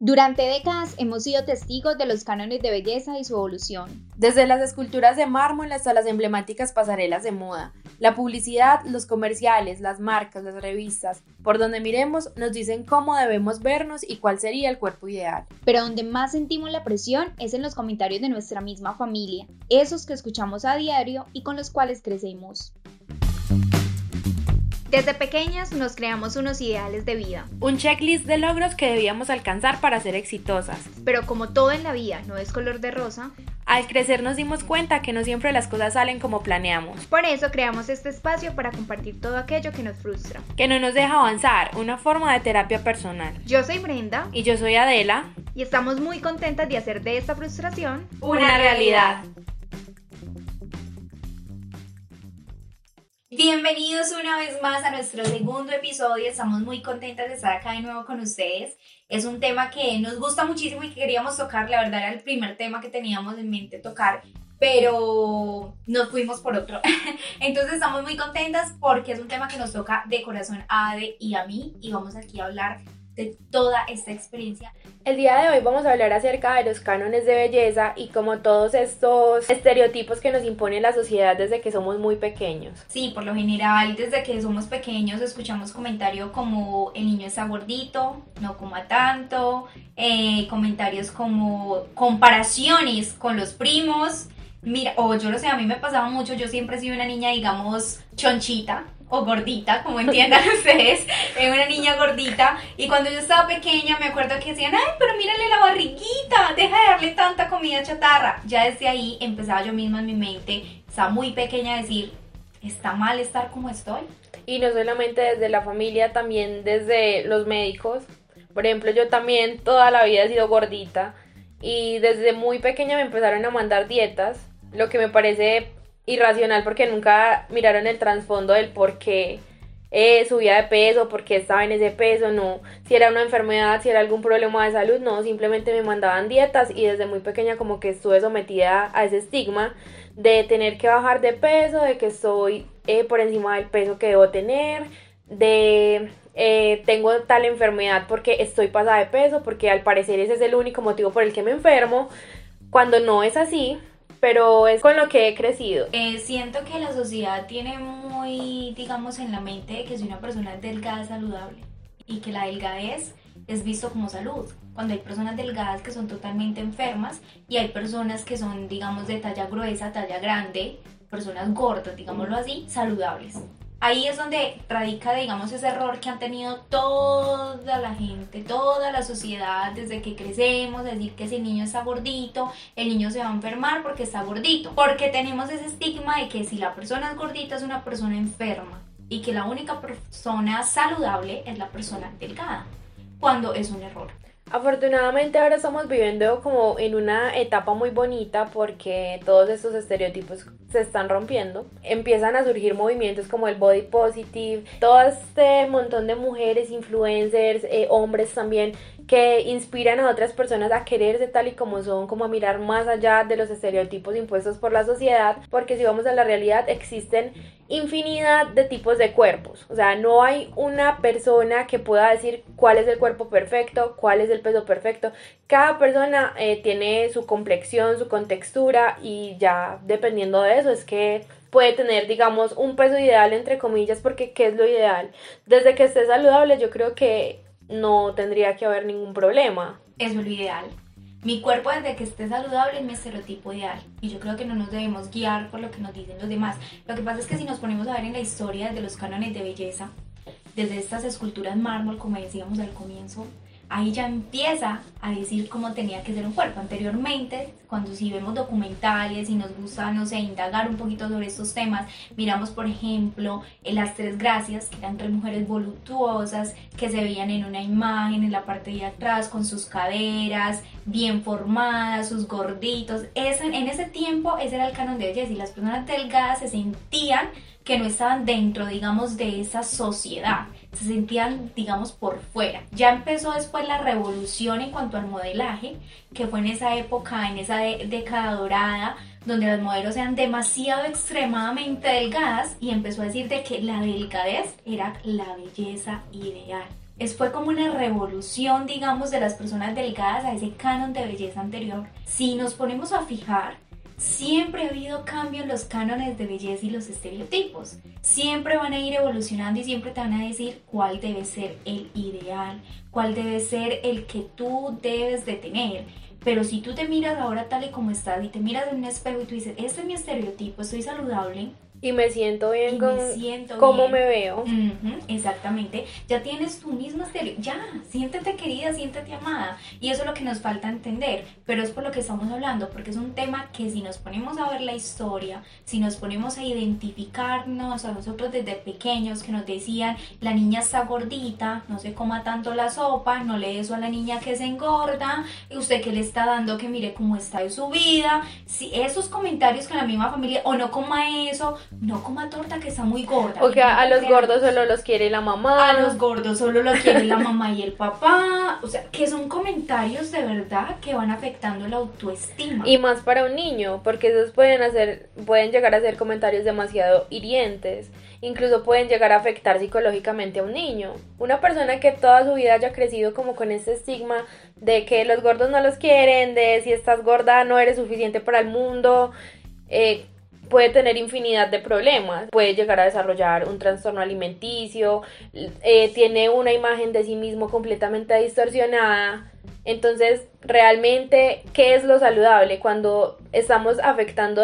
Durante décadas hemos sido testigos de los cánones de belleza y su evolución. Desde las esculturas de mármol hasta las emblemáticas pasarelas de moda, la publicidad, los comerciales, las marcas, las revistas, por donde miremos nos dicen cómo debemos vernos y cuál sería el cuerpo ideal. Pero donde más sentimos la presión es en los comentarios de nuestra misma familia, esos que escuchamos a diario y con los cuales crecemos. Desde pequeñas nos creamos unos ideales de vida. Un checklist de logros que debíamos alcanzar para ser exitosas. Pero como todo en la vida no es color de rosa, al crecer nos dimos cuenta que no siempre las cosas salen como planeamos. Por eso creamos este espacio para compartir todo aquello que nos frustra. Que no nos deja avanzar, una forma de terapia personal. Yo soy Brenda. Y yo soy Adela. Y estamos muy contentas de hacer de esta frustración una, realidad. Bienvenidos una vez más a nuestro segundo episodio. Estamos muy contentas de estar acá de nuevo con ustedes. Es un tema que nos gusta muchísimo y que queríamos tocar. La verdad era el primer tema que teníamos en mente tocar, pero nos fuimos por otro. Entonces estamos muy contentas porque es un tema que nos toca de corazón a Ade y a mí y vamos aquí a hablar de toda esta experiencia. El día de hoy vamos a hablar acerca de los cánones de belleza y como todos estos estereotipos que nos impone la sociedad desde que somos muy pequeños. Sí, por lo general desde que somos pequeños escuchamos comentarios como el niño está gordito, no coma tanto, eh, comentarios como comparaciones con los primos. Mira, o yo lo sé, a mí me pasaba mucho, yo siempre he sido una niña, digamos, chonchita, o gordita, como entiendan ustedes, una niña gordita. Y cuando yo estaba pequeña me acuerdo que decían, ay, pero mírale la barriguita, deja de darle tanta comida chatarra. Ya desde ahí empezaba yo misma en mi mente, estaba muy pequeña a decir, ¿está mal estar como estoy? Y no solamente desde la familia, también desde los médicos. Por ejemplo, yo también toda la vida he sido gordita y desde muy pequeña me empezaron a mandar dietas, lo que me parece irracional porque nunca miraron el trasfondo del por qué eh, subía de peso, por qué estaba en ese peso, no, si era una enfermedad, si era algún problema de salud, no, simplemente me mandaban dietas y desde muy pequeña como que estuve sometida a ese estigma de tener que bajar de peso, de que estoy eh, por encima del peso que debo tener, de eh, tengo tal enfermedad porque estoy pasada de peso, porque al parecer ese es el único motivo por el que me enfermo, cuando no es así, pero es con lo que he crecido. Eh, siento que la sociedad tiene muy, digamos, en la mente que si una persona delgada saludable y que la delgadez es visto como salud. Cuando hay personas delgadas que son totalmente enfermas y hay personas que son, digamos, de talla gruesa, talla grande, personas gordas, digámoslo así, saludables ahí es donde radica, digamos, ese error que han tenido toda la gente, toda la sociedad desde que crecemos, decir que si el niño está gordito, el niño se va a enfermar porque está gordito. Porque tenemos ese estigma de que si la persona es gordita es una persona enferma y que la única persona saludable es la persona delgada, cuando es un error. Afortunadamente ahora estamos viviendo como en una etapa muy bonita porque todos estos estereotipos se están rompiendo. Empiezan a surgir movimientos como el body positive, todo este montón de mujeres, influencers, eh, hombres también que inspiran a otras personas a quererse tal y como son, como a mirar más allá de los estereotipos impuestos por la sociedad, porque si vamos a la realidad existen infinidad de tipos de cuerpos, o sea, no hay una persona que pueda decir cuál es el cuerpo perfecto, cuál es el peso perfecto, cada persona eh, tiene su complexión, su contextura y ya dependiendo de eso es que puede tener, digamos, un peso ideal, entre comillas, porque ¿qué es lo ideal? Desde que esté saludable, yo creo que no tendría que haber ningún problema. Eso es lo ideal. Mi cuerpo desde que esté saludable es mi estereotipo ideal y yo creo que no nos debemos guiar por lo que nos dicen los demás. Lo que pasa es que si nos ponemos a ver en la historia de los cánones de belleza, desde estas esculturas mármol, como decíamos al comienzo, ahí ya empieza a decir cómo tenía que ser un cuerpo. Anteriormente, cuando si vemos documentales y nos gusta, no sé, indagar un poquito sobre estos temas, miramos, por ejemplo, las tres gracias, que eran tres mujeres voluptuosas que se veían en una imagen en la parte de atrás con sus caderas bien formadas, sus gorditos. en ese tiempo ese era el canon de belleza y las personas delgadas se sentían que no estaban dentro, digamos, de esa sociedad se sentían, digamos, por fuera. Ya empezó después la revolución en cuanto al modelaje, que fue en esa época, en esa década dorada, donde las modelos eran demasiado extremadamente delgadas y empezó a decir de que la delgadez era la belleza ideal. Es, fue como una revolución, digamos, de las personas delgadas a ese canon de belleza anterior. Si nos ponemos a fijar, siempre ha habido cambio en los cánones de belleza y los estereotipos. Siempre van a ir evolucionando y siempre te van a decir cuál debe ser el ideal, cuál debe ser el que tú debes de tener. Pero si tú te miras ahora tal y como estás y te miras en un espejo y tú dices, este es mi estereotipo, estoy saludable, y me siento bien con cómo me veo. exactamente. Ya tienes tu mismo estéreo. Ya, siéntete querida, siéntete amada. Y eso es lo que nos falta entender. Pero es por lo que estamos hablando, porque es un tema que si nos ponemos a ver la historia, si nos ponemos a identificarnos a nosotros desde pequeños que nos decían, la niña está gordita, no se coma tanto la sopa, no le eso a la niña que se engorda, y usted que le está dando que mire cómo está de su vida. Si esos comentarios con la misma familia, o no coma eso, no coma torta que está muy gorda. O que a los gordos solo los quiere la mamá. A los gordos solo los quiere la mamá y el papá. O sea, que son comentarios de verdad que van afectando la autoestima. Y más para un niño, porque esos pueden hacer, pueden llegar a ser comentarios demasiado hirientes. Incluso pueden llegar a afectar psicológicamente a un niño. Una persona que toda su vida haya crecido como con ese estigma de que los gordos no los quieren, de si estás gorda no eres suficiente para el mundo, eh, puede tener infinidad de problemas, puede llegar a desarrollar un trastorno alimenticio, eh, tiene una imagen de sí mismo completamente distorsionada. Entonces, realmente, ¿qué es lo saludable cuando estamos afectando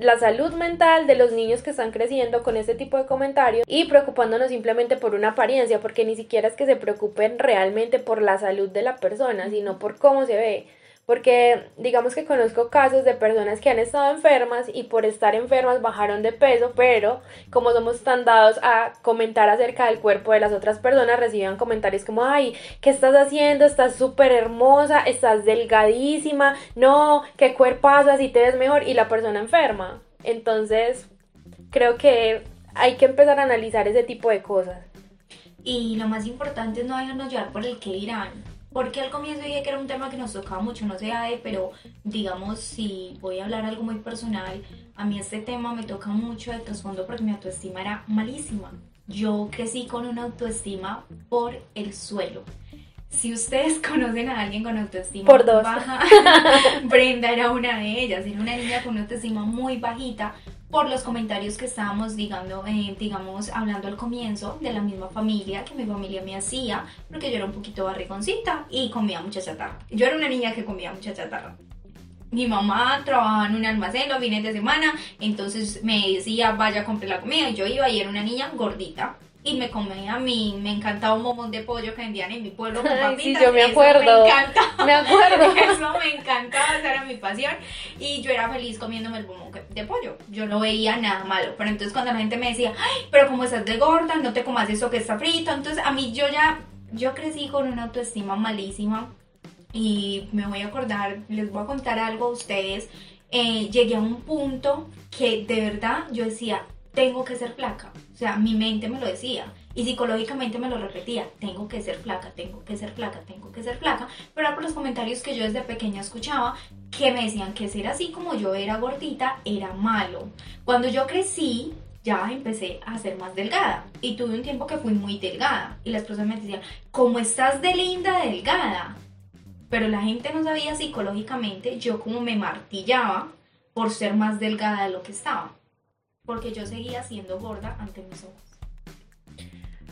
la salud mental de los niños que están creciendo con este tipo de comentarios y preocupándonos simplemente por una apariencia, porque ni siquiera es que se preocupen realmente por la salud de la persona, sino por cómo se ve porque digamos que conozco casos de personas que han estado enfermas y por estar enfermas bajaron de peso, pero como somos tan dados a comentar acerca del cuerpo de las otras personas, reciben comentarios como, ay, ¿qué estás haciendo? Estás súper hermosa, estás delgadísima, no, ¿qué cuerpazo así te ves mejor? Y la persona enferma. Entonces, creo que hay que empezar a analizar ese tipo de cosas. Y lo más importante es no dejarnos llevar por el que dirán porque al comienzo dije que era un tema que nos tocaba mucho, no sé, pero digamos, si voy a hablar algo muy personal, a mí este tema me toca mucho de trasfondo porque mi autoestima era malísima. Yo crecí con una autoestima por el suelo. Si ustedes conocen a alguien con autoestima por dos. baja, Brenda era una de ellas, era una niña con una autoestima muy bajita, por los comentarios que estábamos digando, eh, digamos, hablando al comienzo de la misma familia que mi familia me hacía, porque yo era un poquito barrigoncita y comía mucha chatarra. Yo era una niña que comía mucha chatarra. Mi mamá trabajaba en un almacén los fines de semana, entonces me decía, vaya, compre la comida, y yo iba y era una niña gordita y me comía a mí, me encantaba un momón de pollo que vendían en mi pueblo con papitas. Sí, yo me acuerdo. me encantaba. Me acuerdo. Eso me encantaba, esa era mi pasión. Y yo era feliz comiéndome el momón de pollo. Yo no veía nada malo. Pero entonces cuando la gente me decía, ay, pero como estás de gorda, no te comas eso que está frito. Entonces a mí yo ya, yo crecí con una autoestima malísima. Y me voy a acordar, les voy a contar algo a ustedes. Eh, llegué a un punto que de verdad yo decía, tengo que ser flaca. O sea, mi mente me lo decía y psicológicamente me lo repetía, tengo que ser flaca, tengo que ser flaca, tengo que ser flaca, pero era por los comentarios que yo desde pequeña escuchaba que me decían que ser así como yo era gordita era malo. Cuando yo crecí, ya empecé a ser más delgada y tuve un tiempo que fui muy delgada y las personas me decían, ¿cómo estás de linda delgada? Pero la gente no sabía psicológicamente yo como me martillaba por ser más delgada de lo que estaba porque yo seguía siendo gorda ante mis ojos.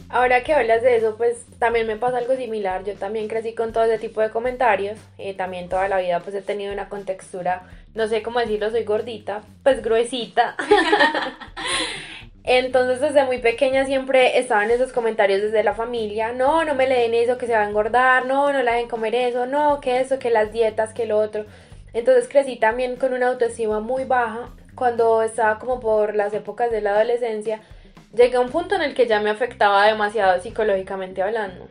Ahora que hablas de eso, pues también me pasa algo similar. Yo también crecí con todo ese tipo de comentarios. Eh, también toda la vida pues he tenido una contextura, no sé cómo decirlo, soy gordita, pues gruesita. Entonces desde muy pequeña siempre estaban esos comentarios desde la familia, no, no me le den eso que se va a engordar, no, no la dejen comer eso, no, que eso, que las dietas, que lo otro. Entonces crecí también con una autoestima muy baja cuando estaba como por las épocas de la adolescencia, llegué a un punto en el que ya me afectaba demasiado psicológicamente hablando.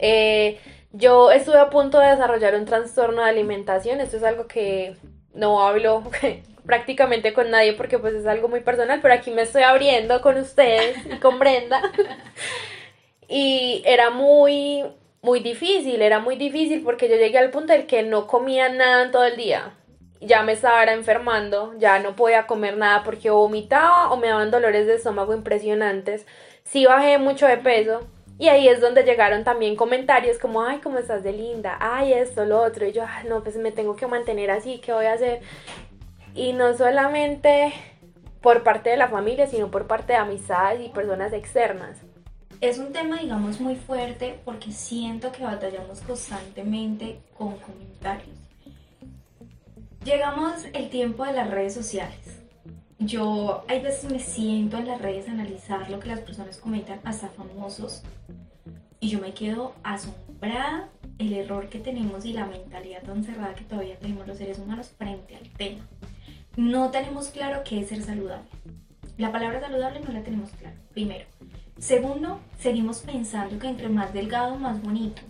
Eh, yo estuve a punto de desarrollar un trastorno de alimentación, esto es algo que no hablo prácticamente con nadie porque pues es algo muy personal, pero aquí me estoy abriendo con ustedes y con Brenda. y era muy, muy difícil, era muy difícil porque yo llegué al punto en que no comía nada en todo el día ya me estaba enfermando, ya no podía comer nada porque vomitaba o me daban dolores de estómago impresionantes. Sí bajé mucho de peso, Y ahí es donde llegaron también comentarios como, ay, ¿cómo estás de linda? Ay, esto, lo otro. Y yo, ay, no, pues me tengo que mantener así, ¿qué voy a hacer? Y no solamente por parte de la familia, sino por parte de amistades y personas externas. Es un tema, digamos, muy fuerte porque siento que batallamos constantemente con comentarios. Llegamos el tiempo de las redes sociales. Yo hay veces me siento en las redes a analizar lo que las personas comentan, hasta famosos, y yo me quedo asombrada el error que tenemos y la mentalidad tan cerrada que todavía tenemos los seres humanos frente al tema no tenemos claro qué es ser saludable. La palabra saludable no la tenemos claro, primero. Segundo, seguimos pensando que entre más delgado, más bonito.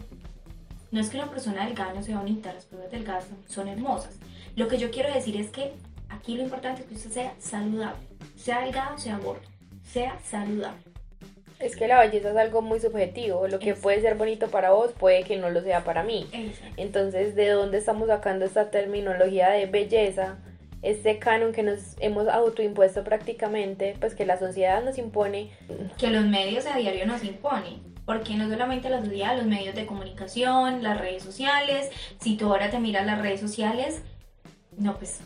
No es que una persona delgada no sea bonita, las personas delgadas son hermosas. Lo que yo quiero decir es que aquí lo importante es que usted sea saludable. Sea delgado, sea gordo. Sea saludable. Es que la belleza es algo muy subjetivo. Lo que puede ser bonito para vos puede que no lo sea para mí. Entonces, ¿de dónde estamos sacando esta terminología de belleza? este canon que nos hemos autoimpuesto prácticamente, pues que la sociedad nos impone. Que los medios a diario nos imponen. Porque no solamente la sociedad, los medios de comunicación, las redes sociales. Si tú ahora te miras las redes sociales, no, pues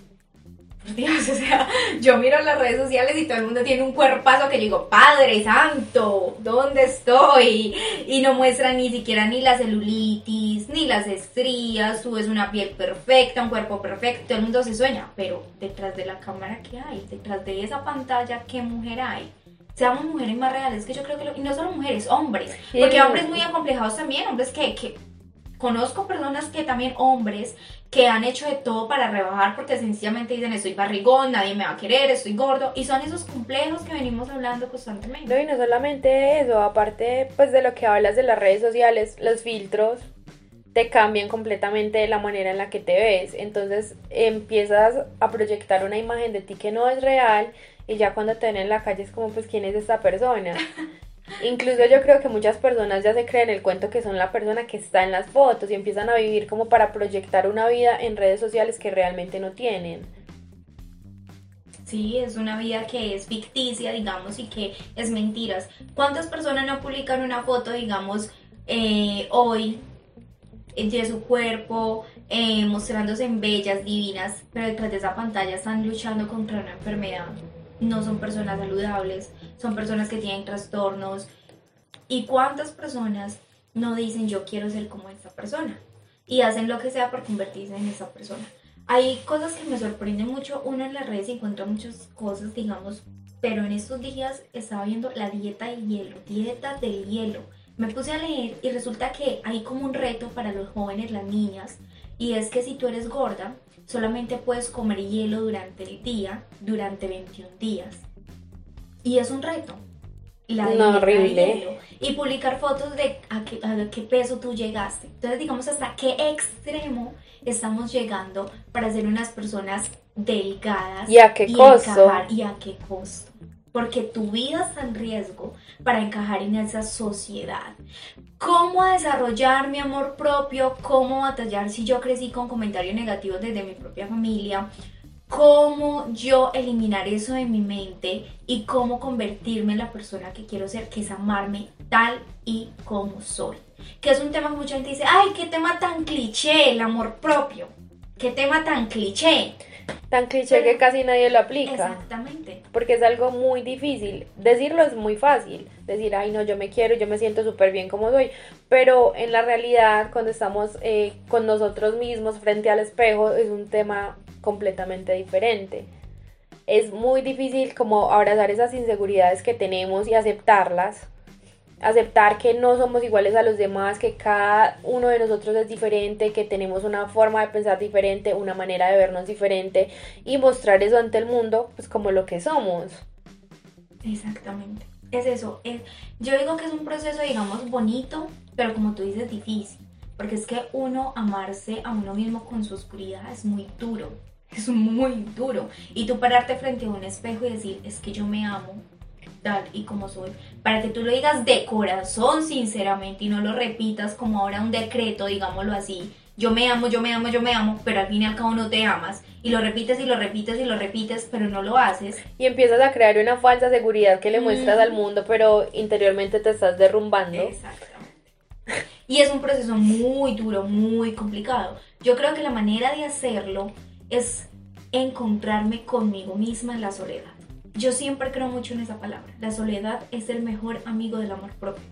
Dios, o sea, yo miro las redes sociales y todo el mundo tiene un cuerpazo que yo digo, Padre Santo, ¿dónde estoy? Y no muestra ni siquiera ni la celulitis, ni las estrías, tú ves una piel perfecta, un cuerpo perfecto, todo el mundo se sueña, pero detrás de la cámara, ¿qué hay? Detrás de esa pantalla, ¿qué mujer hay? Seamos mujeres más reales, que yo creo que, lo, y no solo mujeres, hombres, porque hombres muy acomplejados también, hombres que, que conozco personas que también hombres que han hecho de todo para rebajar porque sencillamente dicen estoy barrigón, nadie me va a querer, estoy gordo y son esos complejos que venimos hablando constantemente. No, y no solamente eso, aparte pues de lo que hablas de las redes sociales, los filtros te cambian completamente la manera en la que te ves, entonces empiezas a proyectar una imagen de ti que no es real y ya cuando te ven en la calle es como pues quién es esta persona. Incluso yo creo que muchas personas ya se creen el cuento que son la persona que está en las fotos y empiezan a vivir como para proyectar una vida en redes sociales que realmente no tienen. Sí, es una vida que es ficticia, digamos, y que es mentiras. ¿Cuántas personas no publican una foto, digamos, eh, hoy de su cuerpo, eh, mostrándose en bellas, divinas, pero detrás de esa pantalla están luchando contra una enfermedad? No son personas saludables, son personas que tienen trastornos. ¿Y cuántas personas no dicen yo quiero ser como esta persona? Y hacen lo que sea por convertirse en esa persona. Hay cosas que me sorprenden mucho. Uno en las redes encuentra muchas cosas, digamos, pero en estos días estaba viendo la dieta del hielo, dieta del hielo. Me puse a leer y resulta que hay como un reto para los jóvenes, las niñas, y es que si tú eres gorda, solamente puedes comer hielo durante el día, durante 21 días. Y es un reto. La no, horrible. Y publicar fotos de a qué, qué peso tú llegaste. Entonces, digamos, hasta qué extremo estamos llegando para ser unas personas delgadas. ¿Y a qué costo? y a qué costo. Porque tu vida está en riesgo para encajar en esa sociedad. ¿Cómo desarrollar mi amor propio? ¿Cómo batallar si yo crecí con comentarios negativos desde mi propia familia? cómo yo eliminar eso de mi mente y cómo convertirme en la persona que quiero ser, que es amarme tal y como soy. Que es un tema que mucha gente dice, ay, qué tema tan cliché, el amor propio. Qué tema tan cliché. Tan cliché que casi nadie lo aplica. Exactamente. Porque es algo muy difícil. Decirlo es muy fácil. Decir, ay, no, yo me quiero, yo me siento súper bien como soy. Pero en la realidad, cuando estamos eh, con nosotros mismos frente al espejo, es un tema completamente diferente. Es muy difícil como abrazar esas inseguridades que tenemos y aceptarlas. Aceptar que no somos iguales a los demás, que cada uno de nosotros es diferente, que tenemos una forma de pensar diferente, una manera de vernos diferente y mostrar eso ante el mundo pues como lo que somos. Exactamente. Es eso. Es, yo digo que es un proceso, digamos, bonito, pero como tú dices, difícil. Porque es que uno amarse a uno mismo con su oscuridad es muy duro es muy duro. Y tú pararte frente a un espejo y decir, es que yo me amo tal y como soy, para que tú lo digas de corazón, sinceramente, y no lo repitas como ahora un decreto, digámoslo así, yo me amo, yo me amo, yo me amo, pero al fin y al cabo no te amas. Y lo repites y lo repites y lo repites, pero no lo haces. Y empiezas a crear una falsa seguridad que le muestras al mundo, pero interiormente te estás derrumbando. Exactamente. Y es un proceso muy duro, muy complicado. Yo creo que la manera de hacerlo es encontrarme conmigo misma en la soledad. Yo siempre creo mucho en esa palabra. La soledad es el mejor amigo del amor propio.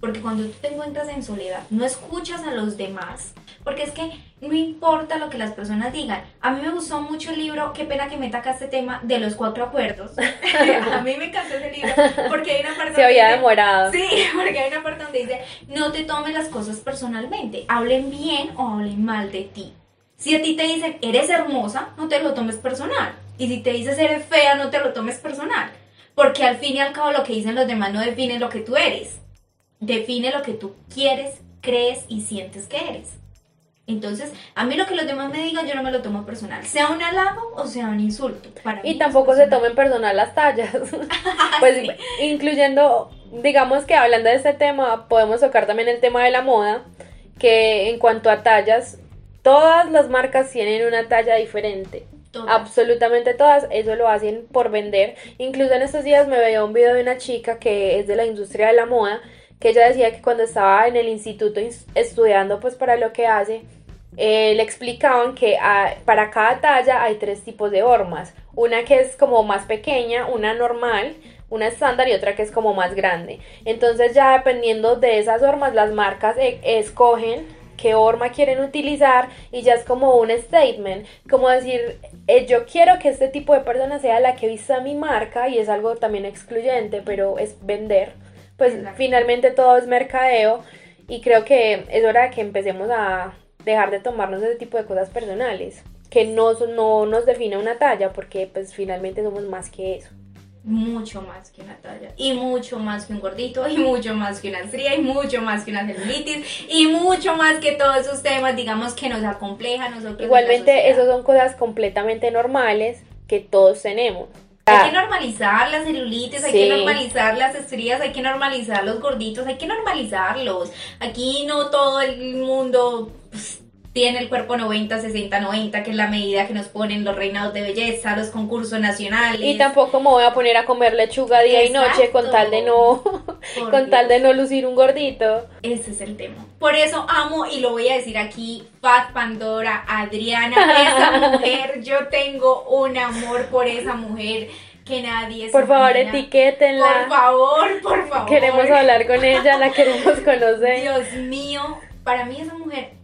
Porque cuando tú te encuentras en soledad, no escuchas a los demás. Porque es que no importa lo que las personas digan. A mí me gustó mucho el libro, qué pena que me taca este tema de los cuatro acuerdos. a mí me encantó ese libro porque hay una parte Se había demorado. Sí, porque hay una parte donde dice, no te tomes las cosas personalmente. Hablen bien o hablen mal de ti. Si a ti te dicen, eres hermosa, no te lo tomes personal. Y si te dices, eres fea, no te lo tomes personal. Porque al fin y al cabo lo que dicen los demás no define lo que tú eres define lo que tú quieres, crees y sientes que eres. Entonces, a mí lo que los demás me digan, yo no me lo tomo personal, sea un halago o sea un insulto. y tampoco se tomen personal las tallas. pues incluyendo, digamos que hablando de este tema, podemos tocar también el tema de la moda, que en cuanto a tallas, todas las marcas tienen una talla diferente. Absolutamente todas, eso lo hacen por vender. Incluso en estos días me veía un video de una chica que es de la industria de la moda que ella decía que cuando estaba en el instituto estudiando pues para lo que hace, eh, le explicaban que para cada talla hay tres tipos de hormas, una que es como más pequeña, una normal, una estándar y otra que es como más grande. Entonces ya dependiendo de esas hormas las marcas e, escogen qué horma quieren utilizar y ya es como un statement, como decir, eh, yo quiero que este tipo de persona sea la que vista mi marca y es algo también excluyente, pero es vender pues finalmente todo es mercadeo y creo que es hora de que empecemos a dejar de tomarnos ese tipo de cosas personales, que no, no nos define una talla, porque pues finalmente somos más que eso. Mucho más que una talla, y mucho más que un gordito, y mucho más que una estría, y mucho más que una celulitis, y mucho más que todos esos temas, digamos, que nos acomplejan nosotros. Igualmente, esos son cosas completamente normales que todos tenemos. Hay que normalizar las celulitis, hay que normalizar las estrías, hay que normalizar los gorditos, hay que normalizarlos. Aquí no todo el mundo pues, tiene el cuerpo 90, 60, 90, que es la medida que nos ponen los reinados de belleza, los concursos nacionales. Y tampoco me voy a poner a comer lechuga día y noche con tal de no con tal de no lucir un gordito. Ese es el tema. Por eso amo y lo voy a decir aquí, Fat Pandora, Adriana, esa mujer, yo tengo un amor por esa mujer que nadie Por favor, etiquétenla. Por favor, por favor. Queremos hablar con ella, la queremos conocer. Dios mío, para mí esa mujer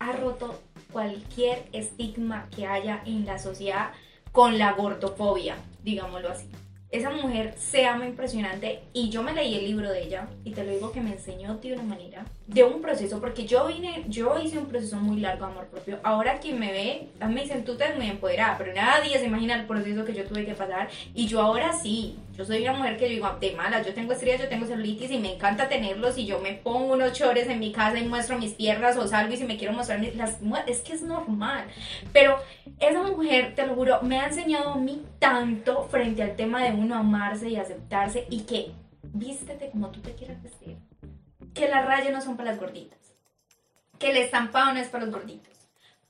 ha roto cualquier estigma que haya en la sociedad con la gordofobia, digámoslo así. Esa mujer se ama impresionante y yo me leí el libro de ella y te lo digo que me enseñó de una manera, de un proceso, porque yo vine, yo hice un proceso muy largo de amor propio. Ahora quien me ve, me dicen, tú te ves muy empoderada, pero nadie se imagina el proceso que yo tuve que pasar y yo ahora sí, yo soy una mujer que yo digo, de mala, yo tengo estrías, yo tengo celulitis y me encanta tenerlos y yo me pongo unos chores en mi casa y muestro mis piernas o salgo y si me quiero mostrar las es que es normal. Pero esa mujer, te lo juro, me ha enseñado a mí tanto frente al tema de uno amarse y aceptarse y que vístete como tú te quieras vestir. Que las rayas no son para las gorditas. Que el estampado no es para los gorditos.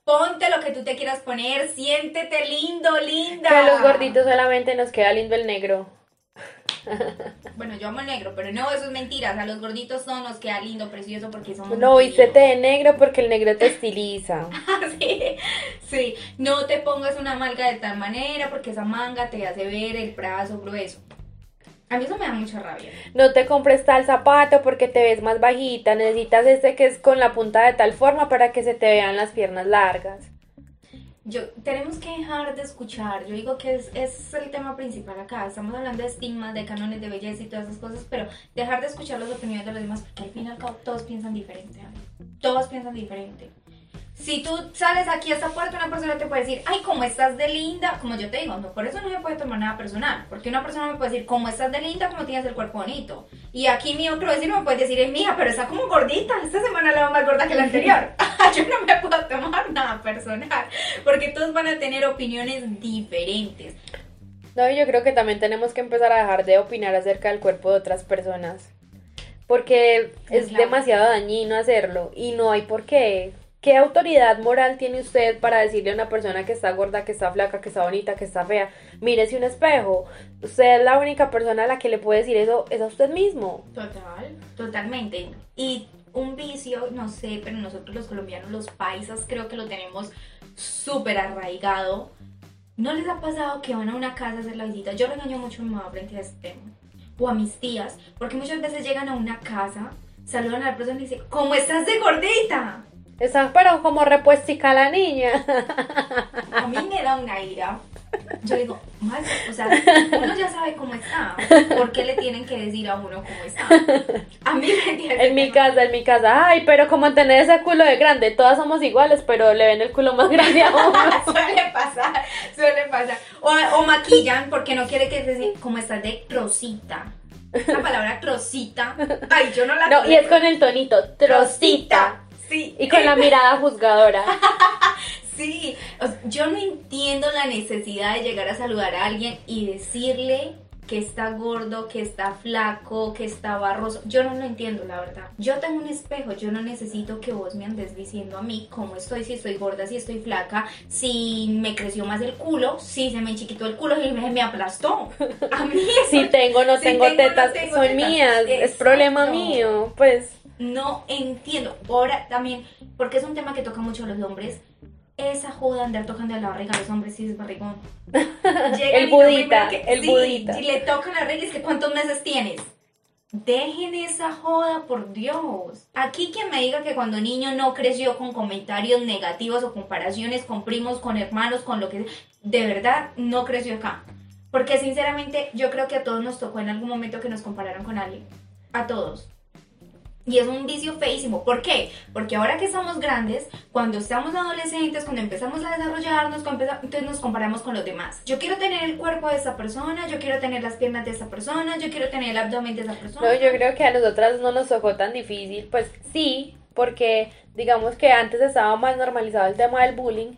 Ponte lo que tú te quieras poner, siéntete lindo, linda. Que a los gorditos solamente nos queda lindo el negro. Bueno, yo amo el negro, pero no, eso es mentira. O sea, los gorditos son los que queda lindo, precioso porque somos. No, vístete de negro porque el negro te estiliza. sí, sí. No te pongas una malga de tal manera porque esa manga te hace ver el brazo grueso. A mí eso me da mucha rabia. No te compres tal zapato porque te ves más bajita. Necesitas este que es con la punta de tal forma para que se te vean las piernas largas yo, tenemos que dejar de escuchar, yo digo que es, es el tema principal acá, estamos hablando de estigmas, de cánones de belleza y todas esas cosas, pero dejar de escuchar las opiniones de los demás, porque al fin y al cabo todos piensan diferente, todos piensan diferente. Si tú sales aquí a esta puerta, una persona te puede decir, ay, cómo estás de linda, como yo te digo, no, por eso no me puede tomar nada personal, porque una persona me puede decir, cómo estás de linda, cómo tienes el cuerpo bonito. Y aquí mi otro vecino me puede decir, es mía, pero está como gordita, esta semana la va más gorda que la anterior. yo no me puedo tomar nada personal, porque todos van a tener opiniones diferentes. No, yo creo que también tenemos que empezar a dejar de opinar acerca del cuerpo de otras personas. Porque es demasiado dañino hacerlo y no hay por qué ¿Qué autoridad moral tiene usted para decirle a una persona que está gorda, que está flaca, que está bonita, que está fea? Mírese un espejo. Usted es la única persona a la que le puede decir eso, es a usted mismo. Total, totalmente. Y un vicio, no sé, pero nosotros los colombianos, los paisas, creo que lo tenemos súper arraigado. ¿No les ha pasado que van a una casa a hacer la visita? Yo regaño mucho a mi mamá frente a este tema. O a mis tías, porque muchas veces llegan a una casa, saludan a la persona y dicen, ¿cómo estás de gordita? Esa, pero como repuestica la niña. A mí me da una ira. Yo digo, madre, o sea, uno ya sabe cómo está. ¿Por qué le tienen que decir a uno cómo está? A mí me entiende. En mi casa, en mi casa, ay, pero como tener ese culo de grande, todas somos iguales, pero le ven el culo más grande a uno. suele pasar, suele pasar. O, o maquillan porque no quiere que decir, como estás de trocita. La palabra trocita. Ay, yo no la No, y es con el tonito, trocita. Sí. Y con la mirada juzgadora. Sí, o sea, yo no entiendo la necesidad de llegar a saludar a alguien y decirle que está gordo, que está flaco, que está barroso. Yo no lo entiendo, la verdad. Yo tengo un espejo, yo no necesito que vos me andes diciendo a mí cómo estoy, si estoy gorda, si estoy flaca, si me creció más el culo, si se me chiquitó el culo y me, me aplastó. A mí eso- Si tengo, no si tengo tengo, no tetas, tengo son tetas. mías, es problema mío, pues. No entiendo. Ahora también, porque es un tema que toca mucho a los hombres. Esa joda de andar tocando la barriga a los hombres sí es barrigón. El budita, que- el sí, budita. Y le tocan la barriga y es que ¿cuántos meses tienes? Dejen esa joda, por Dios. Aquí quien me diga que cuando niño no creció con comentarios negativos o comparaciones con primos, con hermanos, con lo que de verdad no creció acá. Porque sinceramente yo creo que a todos nos tocó en algún momento que nos compararon con alguien. A todos. Y es un vicio feísimo. ¿Por qué? Porque ahora que estamos grandes, cuando estamos adolescentes, cuando empezamos a desarrollarnos, entonces nos comparamos con los demás. Yo quiero tener el cuerpo de esa persona, yo quiero tener las piernas de esa persona, yo quiero tener el abdomen de esa persona. No, yo creo que a nosotras no nos tocó tan difícil, pues sí, porque digamos que antes estaba más normalizado el tema del bullying,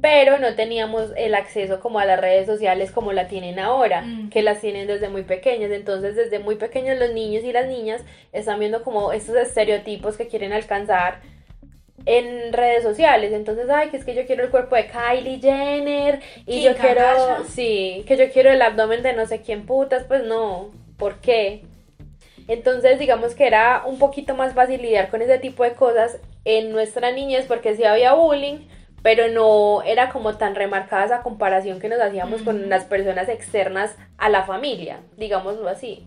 pero no teníamos el acceso como a las redes sociales como la tienen ahora, Mm. que las tienen desde muy pequeñas. Entonces, desde muy pequeños los niños y las niñas están viendo como estos estereotipos que quieren alcanzar en redes sociales. Entonces, ay, que es que yo quiero el cuerpo de Kylie Jenner y yo quiero, sí, que yo quiero el abdomen de no sé quién putas, pues no, ¿por qué? Entonces, digamos que era un poquito más fácil lidiar con ese tipo de cosas en nuestra niñez porque sí había bullying, pero no era como tan remarcada esa comparación que nos hacíamos con las personas externas a la familia, digámoslo así.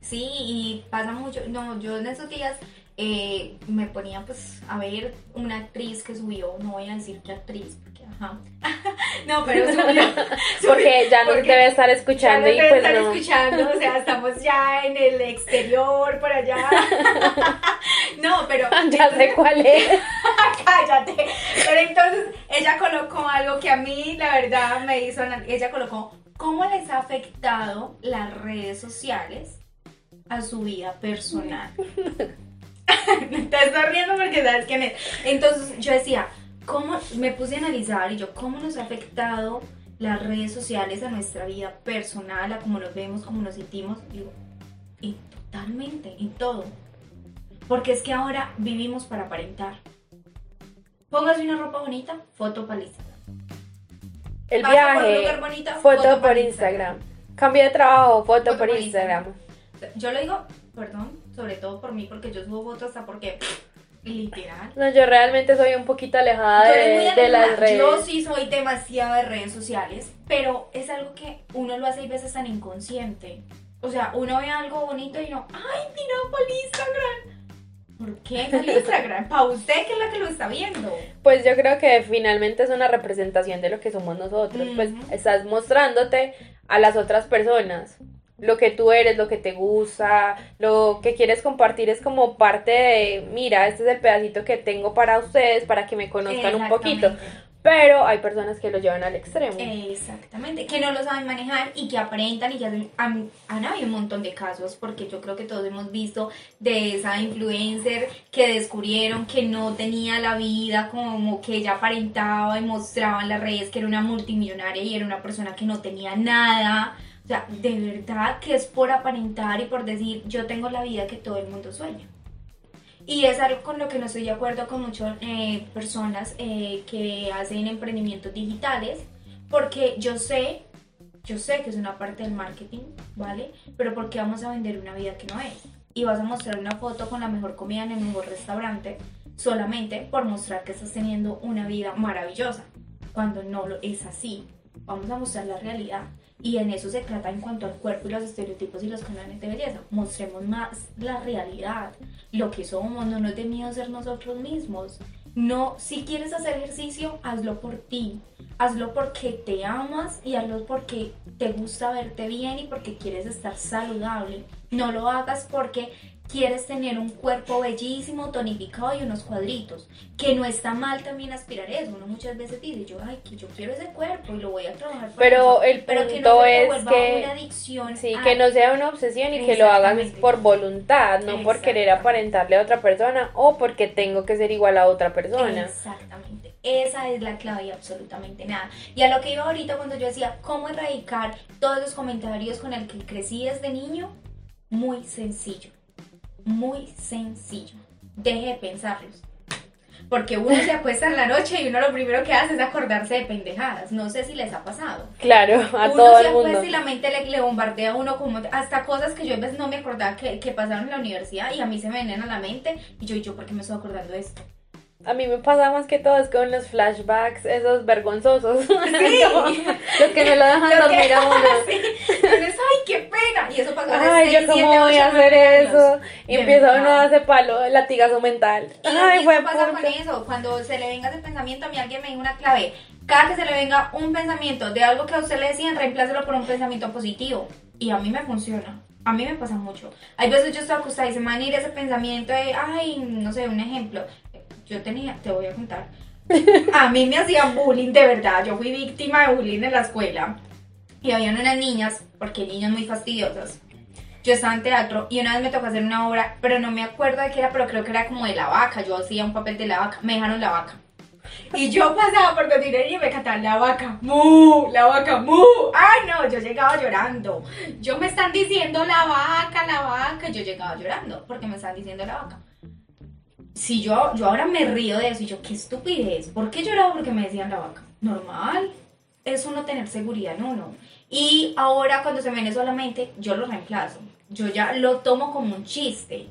Sí, y pasa mucho. No, yo en esos días eh, me ponía pues a ver una actriz que subió, no voy a decir qué actriz, porque ajá. no, pero subió. Porque ya nos Porque debe estar escuchando ya y pues no. escuchando, o sea, estamos ya en el exterior, por allá. no, pero. Ya sé cuál es. Cállate. Ella colocó algo que a mí, la verdad, me hizo. Ella colocó cómo les ha afectado las redes sociales a su vida personal. Te estás riendo porque sabes quién es. Entonces yo decía, ¿cómo? Me puse a analizar y yo, ¿cómo nos ha afectado las redes sociales a nuestra vida personal, a cómo nos vemos, cómo nos sentimos? Digo, y totalmente, en todo. Porque es que ahora vivimos para aparentar. Póngase una ropa bonita, foto para Instagram. El Pasa por un viaje, lugar bonito, foto por Instagram. Cambio de trabajo, foto Foto por por Instagram. Yo lo digo, perdón, sobre todo por mí, porque yo subo fotos hasta porque, literal. No, yo realmente soy un poquito alejada de, de las redes. Yo sí soy demasiado de redes sociales, pero es algo que uno lo hace a veces tan inconsciente. O sea, uno ve algo bonito y no, ay, mira, el Instagram. ¿Por qué para el Instagram? Para usted que es la que lo está viendo. Pues yo creo que finalmente es una representación de lo que somos nosotros. Pues estás mostrándote a las otras personas. Lo que tú eres, lo que te gusta, lo que quieres compartir es como parte de, mira, este es el pedacito que tengo para ustedes, para que me conozcan un poquito. Pero hay personas que lo llevan al extremo. Exactamente, que no lo saben manejar y que aparentan y que hacen, han, han habido un montón de casos porque yo creo que todos hemos visto de esa influencer que descubrieron que no tenía la vida como que ella aparentaba y mostraba en las redes que era una multimillonaria y era una persona que no tenía nada. O sea, de verdad que es por aparentar y por decir yo tengo la vida que todo el mundo sueña. Y es algo con lo que no estoy de acuerdo con muchas eh, personas eh, que hacen emprendimientos digitales, porque yo sé, yo sé que es una parte del marketing, ¿vale? Pero ¿por qué vamos a vender una vida que no es? Y vas a mostrar una foto con la mejor comida en el mejor restaurante solamente por mostrar que estás teniendo una vida maravillosa, cuando no lo es así. Vamos a mostrar la realidad. Y en eso se trata en cuanto al cuerpo y los estereotipos y los canales de belleza. Mostremos más la realidad, lo que somos, no nos dé miedo ser nosotros mismos. No, si quieres hacer ejercicio, hazlo por ti. Hazlo porque te amas y hazlo porque te gusta verte bien y porque quieres estar saludable. No lo hagas porque quieres tener un cuerpo bellísimo, tonificado y unos cuadritos, que no está mal también aspirar eso. Uno muchas veces dice, yo, ay, que yo quiero ese cuerpo y lo voy a trabajar. Pero el punto que no es que una adicción sí, que no sea una obsesión y que lo hagas por voluntad, no por querer aparentarle a otra persona o porque tengo que ser igual a otra persona. Exactamente. Esa es la clave y absolutamente nada. Y a lo que iba ahorita cuando yo decía, ¿cómo erradicar todos los comentarios con el que crecí desde niño? Muy sencillo muy sencillo. Deje de pensarlos. Porque uno se acuesta en la noche y uno lo primero que hace es acordarse de pendejadas. No sé si les ha pasado. Claro, a todo el mundo. Uno se acuesta y la mente le, bombardea a uno como hasta cosas que yo a veces no me acordaba que, que, pasaron en la universidad y a mí se me vienen a la mente y yo, ¿y yo por qué me estoy acordando de esto? A mí me pasa más que todo es con los flashbacks, esos vergonzosos. Sí. los que me lo dejan dormir a uno. Sí. Entonces, ay, qué pena. Y eso pasa Ay, yo cómo voy a hacer eso. Y empieza uno a hacer palo, latigazo mental. Y ay, fue pasa con eso. Cuando se le venga ese pensamiento, a mí alguien me dijo una clave. Cada que se le venga un pensamiento de algo que a usted le decían, reemplácelo por un pensamiento positivo. Y a mí me funciona. A mí me pasa mucho. Hay veces yo estoy acostada y se me va a ir ese pensamiento de, ay, no sé, un ejemplo yo tenía, te voy a contar, a mí me hacían bullying de verdad, yo fui víctima de bullying en la escuela y habían unas niñas, porque niñas muy fastidiosas. Yo estaba en teatro y una vez me tocó hacer una obra, pero no me acuerdo de qué era, pero creo que era como de la vaca. Yo hacía un papel de la vaca, me dejaron la vaca. Y yo pasaba por cocinería y me cantaban la vaca, mu, la vaca, mu. Ay, no, yo llegaba llorando. Yo me están diciendo la vaca, la vaca. Yo llegaba llorando porque me están diciendo la vaca si yo, yo ahora me río de eso y yo, qué estupidez, ¿por qué lloraba? Porque me decían la vaca. Normal, eso no tener seguridad en uno. Y ahora cuando se me viene solamente, yo lo reemplazo. Yo ya lo tomo como un chiste.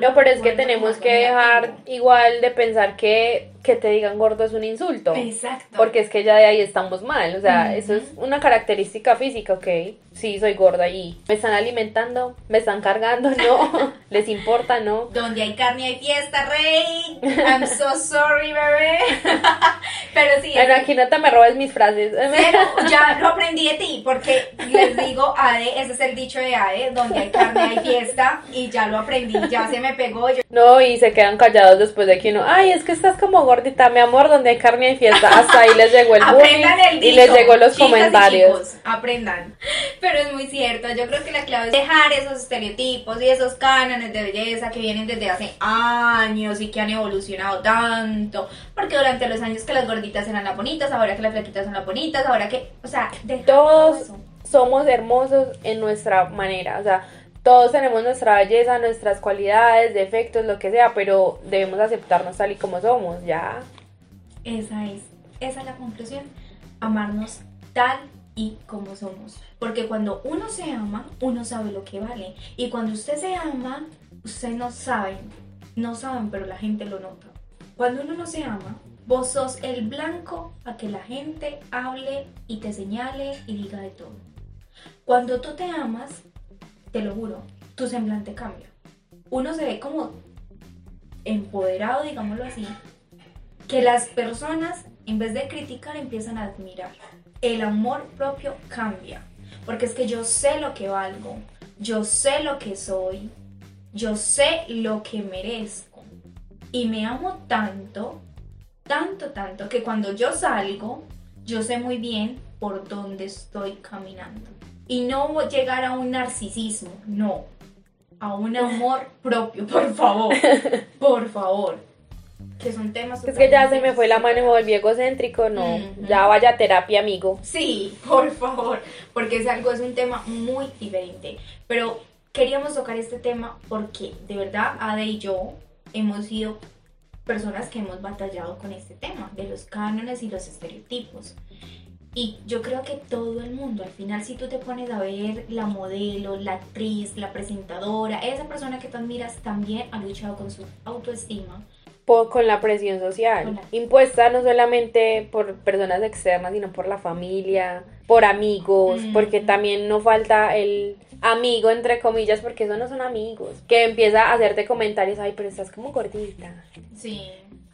no, pero es que tenemos que dejar igual de pensar que que te digan gordo es un insulto. Exacto. Porque es que ya de ahí estamos mal. O sea, eso es una característica física, ok. Sí, soy gorda y me están alimentando, me están cargando, no. Les importa, no. Donde hay carne hay fiesta, rey. I'm so sorry, bebé. Pero sí. Bueno, aquí no te me robes mis frases. Pero ya lo aprendí de ti, porque les digo, Ade, ese es el dicho de Ade, donde hay carne hay fiesta, y ya lo aprendí, ya se me pegó. No, y se quedan callados después de que uno, ay, es que estás como gorda gordita, mi amor, donde hay carne y fiesta. Hasta ahí les llegó el bullying y les llegó los comentarios. aprendan. Pero es muy cierto, yo creo que la clave es dejar esos estereotipos y esos cánones de belleza que vienen desde hace años y que han evolucionado tanto. Porque durante los años que las gorditas eran las bonitas, ahora que las flaquitas son las bonitas, ahora que, o sea, todos somos hermosos en nuestra manera, o sea, todos tenemos nuestra belleza, nuestras cualidades, defectos, lo que sea, pero debemos aceptarnos tal y como somos, ya. Esa es, esa es la conclusión, amarnos tal y como somos. Porque cuando uno se ama, uno sabe lo que vale. Y cuando usted se ama, usted no sabe, no saben, pero la gente lo nota. Cuando uno no se ama, vos sos el blanco a que la gente hable y te señale y diga de todo. Cuando tú te amas, te lo juro, tu semblante cambia. Uno se ve como empoderado, digámoslo así, que las personas, en vez de criticar, empiezan a admirar. El amor propio cambia, porque es que yo sé lo que valgo, yo sé lo que soy, yo sé lo que merezco. Y me amo tanto, tanto, tanto, que cuando yo salgo, yo sé muy bien por dónde estoy caminando. Y no llegar a un narcisismo, no. A un amor propio, por favor. Por favor. Que son temas. Es que ya se me fue la mano y me volví egocéntrico, no. Ya vaya a terapia, amigo. Sí, por favor. Porque es algo, es un tema muy diferente. Pero queríamos tocar este tema porque de verdad Ade y yo hemos sido personas que hemos batallado con este tema de los cánones y los estereotipos. Y yo creo que todo el mundo, al final, si tú te pones a ver la modelo, la actriz, la presentadora, esa persona que tú admiras también ha luchado con su autoestima. con la presión social, impuesta no solamente por personas externas, sino por la familia, por amigos, porque también no falta el amigo, entre comillas, porque eso no son amigos, que empieza a hacerte comentarios, ay, pero estás como gordita. Sí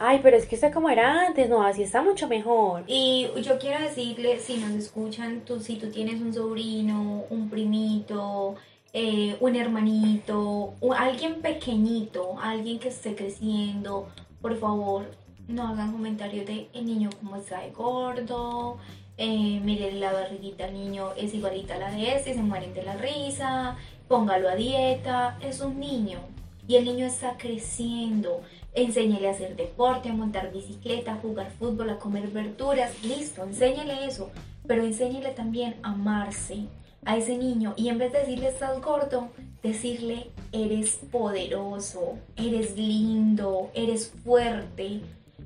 ay, pero es que usted como era antes, no, así está mucho mejor. Y yo quiero decirle, si nos escuchan, tú, si tú tienes un sobrino, un primito, eh, un hermanito, alguien pequeñito, alguien que esté creciendo, por favor, no hagan comentarios de el niño como está de gordo, eh, mire la barriguita al niño es igualita a la de este, se mueren de la risa, póngalo a dieta, es un niño y el niño está creciendo enséñele a hacer deporte, a montar bicicleta, a jugar fútbol, a comer verduras, listo, enséñele eso, pero enséñele también a amarse a ese niño. Y en vez de decirle estás gordo, decirle eres poderoso, eres lindo, eres fuerte,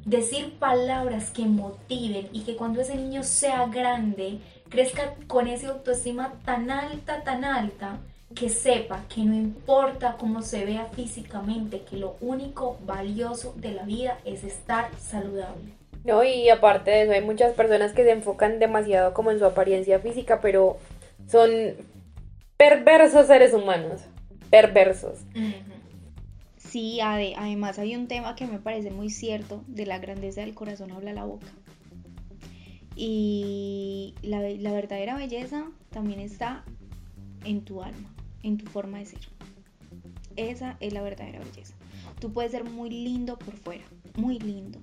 decir palabras que motiven y que cuando ese niño sea grande crezca con esa autoestima tan alta, tan alta, que sepa que no importa cómo se vea físicamente, que lo único valioso de la vida es estar saludable. No, y aparte de eso, hay muchas personas que se enfocan demasiado como en su apariencia física, pero son perversos seres humanos. Perversos. Sí, además hay un tema que me parece muy cierto, de la grandeza del corazón habla la boca. Y la, la verdadera belleza también está en tu alma en tu forma de ser. Esa es la verdadera belleza. Tú puedes ser muy lindo por fuera, muy lindo.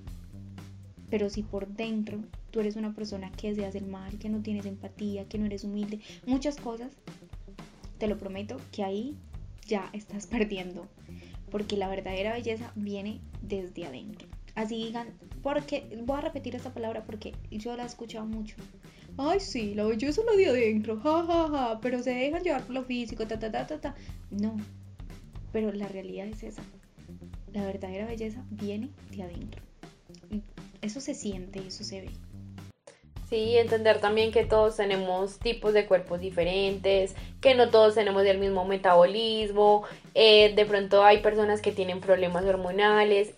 Pero si por dentro tú eres una persona que se hace el mal, que no tienes empatía, que no eres humilde, muchas cosas, te lo prometo que ahí ya estás perdiendo. Porque la verdadera belleza viene desde adentro. Así digan, porque voy a repetir esta palabra porque yo la he escuchado mucho ay, sí, la belleza es la de adentro, ja, ja, ja, pero se dejan llevar por lo físico, ta, ta, ta, ta, ta. No, pero la realidad es esa. La verdadera belleza viene de adentro. Eso se siente, eso se ve. Sí, entender también que todos tenemos tipos de cuerpos diferentes, que no todos tenemos el mismo metabolismo, eh, de pronto hay personas que tienen problemas hormonales,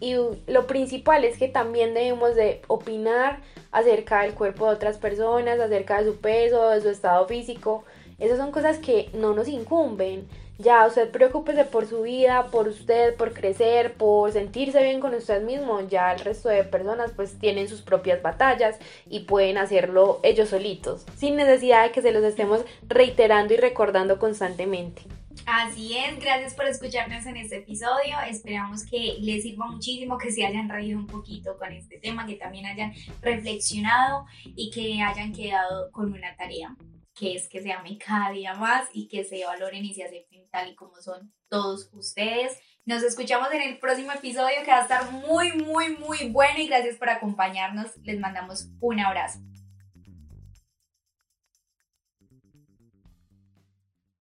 y lo principal es que también debemos de opinar acerca del cuerpo de otras personas, acerca de su peso, de su estado físico. Esas son cosas que no nos incumben. Ya, usted preocúpese por su vida, por usted, por crecer, por sentirse bien con usted mismo. Ya el resto de personas pues tienen sus propias batallas y pueden hacerlo ellos solitos, sin necesidad de que se los estemos reiterando y recordando constantemente. Así es, gracias por escucharnos en este episodio. Esperamos que les sirva muchísimo, que se hayan reído un poquito con este tema, que también hayan reflexionado y que hayan quedado con una tarea, que es que se amen cada día más y que se valoren y se acepten tal y como son todos ustedes. Nos escuchamos en el próximo episodio que va a estar muy, muy, muy bueno y gracias por acompañarnos. Les mandamos un abrazo.